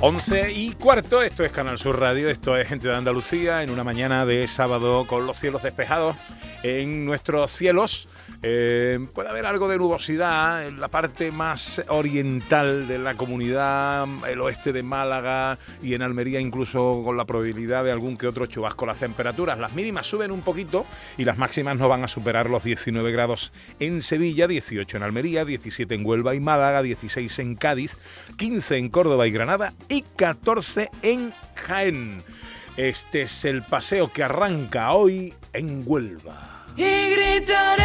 Once y cuarto, esto es Canal Sur Radio, esto es Gente de Andalucía, en una mañana de sábado con los cielos despejados en nuestros cielos. Eh, puede haber algo de nubosidad en la parte más oriental de la comunidad, el oeste de Málaga y en Almería incluso con la probabilidad de algún que otro chubasco. Las temperaturas, las mínimas suben un poquito y las máximas no van a superar los 19 grados en Sevilla, 18 en Almería, 17 en Huelva y Málaga, 16 en Cádiz, 15 en Córdoba y Granada y 14 en Jaén. Este es el paseo que arranca hoy en Huelva. Y gritaré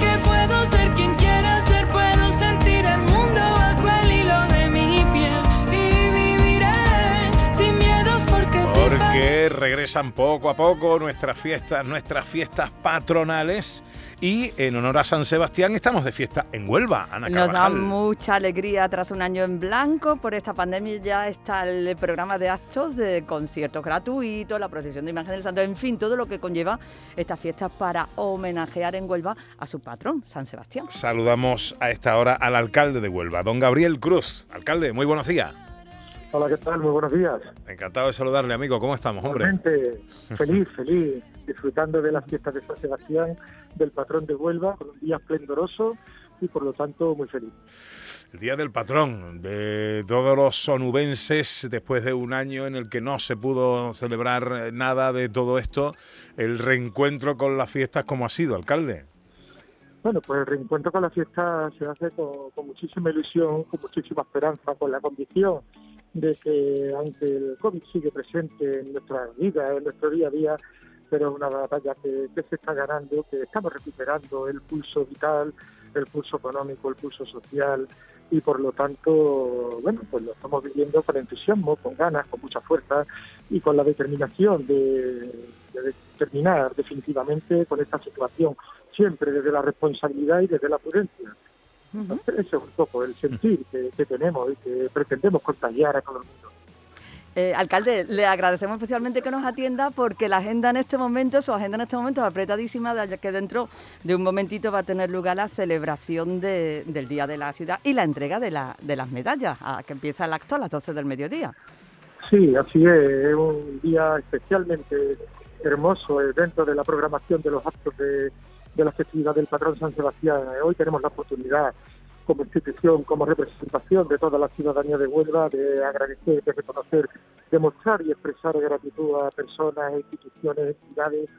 que puedo ser quien regresan poco a poco nuestras fiestas, nuestras fiestas patronales y en honor a San Sebastián estamos de fiesta en Huelva, Ana Nos da mucha alegría tras un año en blanco. Por esta pandemia ya está el programa de actos de conciertos gratuitos, la procesión de imagen del santo, en fin, todo lo que conlleva estas fiestas para homenajear en Huelva a su patrón, San Sebastián. Saludamos a esta hora al alcalde de Huelva, don Gabriel Cruz. Alcalde, muy buenos días. Hola, ¿qué tal? Muy buenos días. Encantado de saludarle, amigo. ¿Cómo estamos, hombre? Realmente feliz, feliz, disfrutando de las fiestas de San Sebastián, del patrón de Huelva, con un día esplendoroso y por lo tanto muy feliz. El Día del Patrón de todos los sonubenses, después de un año en el que no se pudo celebrar nada de todo esto, el reencuentro con las fiestas, ¿cómo ha sido, alcalde? Bueno, pues el reencuentro con la fiesta se hace con, con muchísima ilusión, con muchísima esperanza, con la convicción de que aunque el COVID sigue presente en nuestra vida, en nuestro día a día, pero es una batalla que, que se está ganando, que estamos recuperando el pulso vital, el pulso económico, el pulso social y por lo tanto, bueno, pues lo estamos viviendo con entusiasmo, con ganas, con mucha fuerza y con la determinación de, de terminar definitivamente con esta situación, siempre desde la responsabilidad y desde la prudencia. Entonces, ese es un poco el sentir que, que tenemos y que pretendemos contagiar a todo el mundo. Eh, alcalde, le agradecemos especialmente que nos atienda porque la agenda en este momento, su agenda en este momento es apretadísima, ya que dentro de un momentito va a tener lugar la celebración de- del Día de la Ciudad y la entrega de, la- de las medallas, a- que empieza el acto a las 12 del mediodía. Sí, así es, es un día especialmente hermoso eh, dentro de la programación de los actos de, de la festividad del patrón San Sebastián. Eh, Hoy tenemos la oportunidad como institución, como representación de toda la ciudadanía de Huelva, de agradecer, de reconocer, de mostrar y expresar gratitud a personas, instituciones, entidades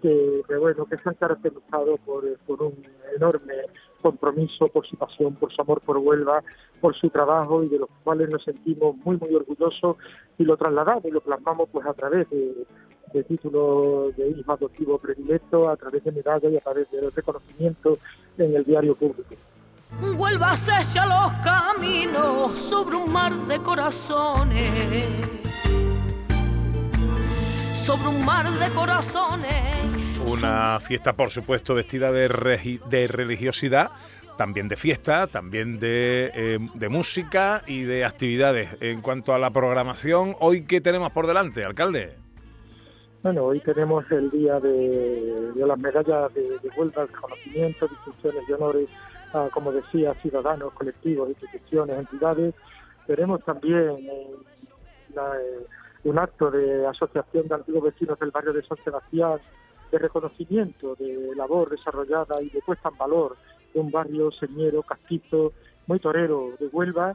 que, que, bueno, que se han caracterizado por, eh, por un enorme compromiso, por su pasión, por su amor por Huelva, por su trabajo y de los cuales nos sentimos muy, muy orgullosos y lo trasladamos y lo plasmamos pues a través de, de títulos de hijo adoptivo predilecto, a través de medallas y a través de reconocimiento en el diario público. Huelva se echa los caminos sobre un mar de corazones. Sobre un mar de corazones. Una fiesta, por supuesto, vestida de, de religiosidad, también de fiesta, también de, eh, de música y de actividades. En cuanto a la programación, ¿hoy qué tenemos por delante, alcalde? Bueno, hoy tenemos el día de, las medallas de, de Huelva, reconocimiento, distinciones y honores a, como decía, ciudadanos, colectivos, instituciones, entidades. Tenemos también eh, eh, un acto de asociación de antiguos vecinos del barrio de San Sebastián, de reconocimiento de labor desarrollada y de puesta en valor de un barrio señero, castizo, muy torero de Huelva.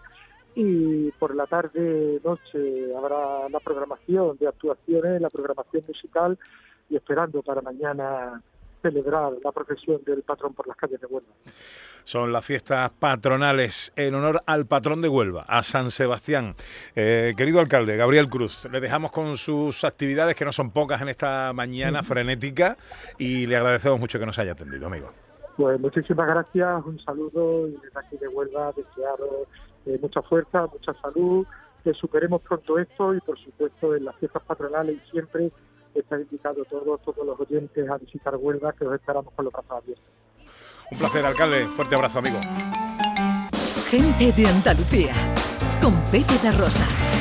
Y por la tarde, noche, habrá la programación de actuaciones, la programación musical y esperando para mañana celebrar la procesión del patrón por las calles de Huelva. Son las fiestas patronales en honor al patrón de Huelva, a San Sebastián. Eh, querido alcalde, Gabriel Cruz, le dejamos con sus actividades, que no son pocas en esta mañana frenética, y le agradecemos mucho que nos haya atendido, amigo. Pues muchísimas gracias, un saludo y desde aquí de Huelva desearos eh, mucha fuerza, mucha salud, que superemos pronto esto y por supuesto en las fiestas patronales y siempre está invitado todos, todos los oyentes a visitar Huelva, que os esperamos con los brazos abiertos. Un placer, alcalde. Fuerte abrazo, amigo. Gente de Andalucía, con Pepe de Rosa.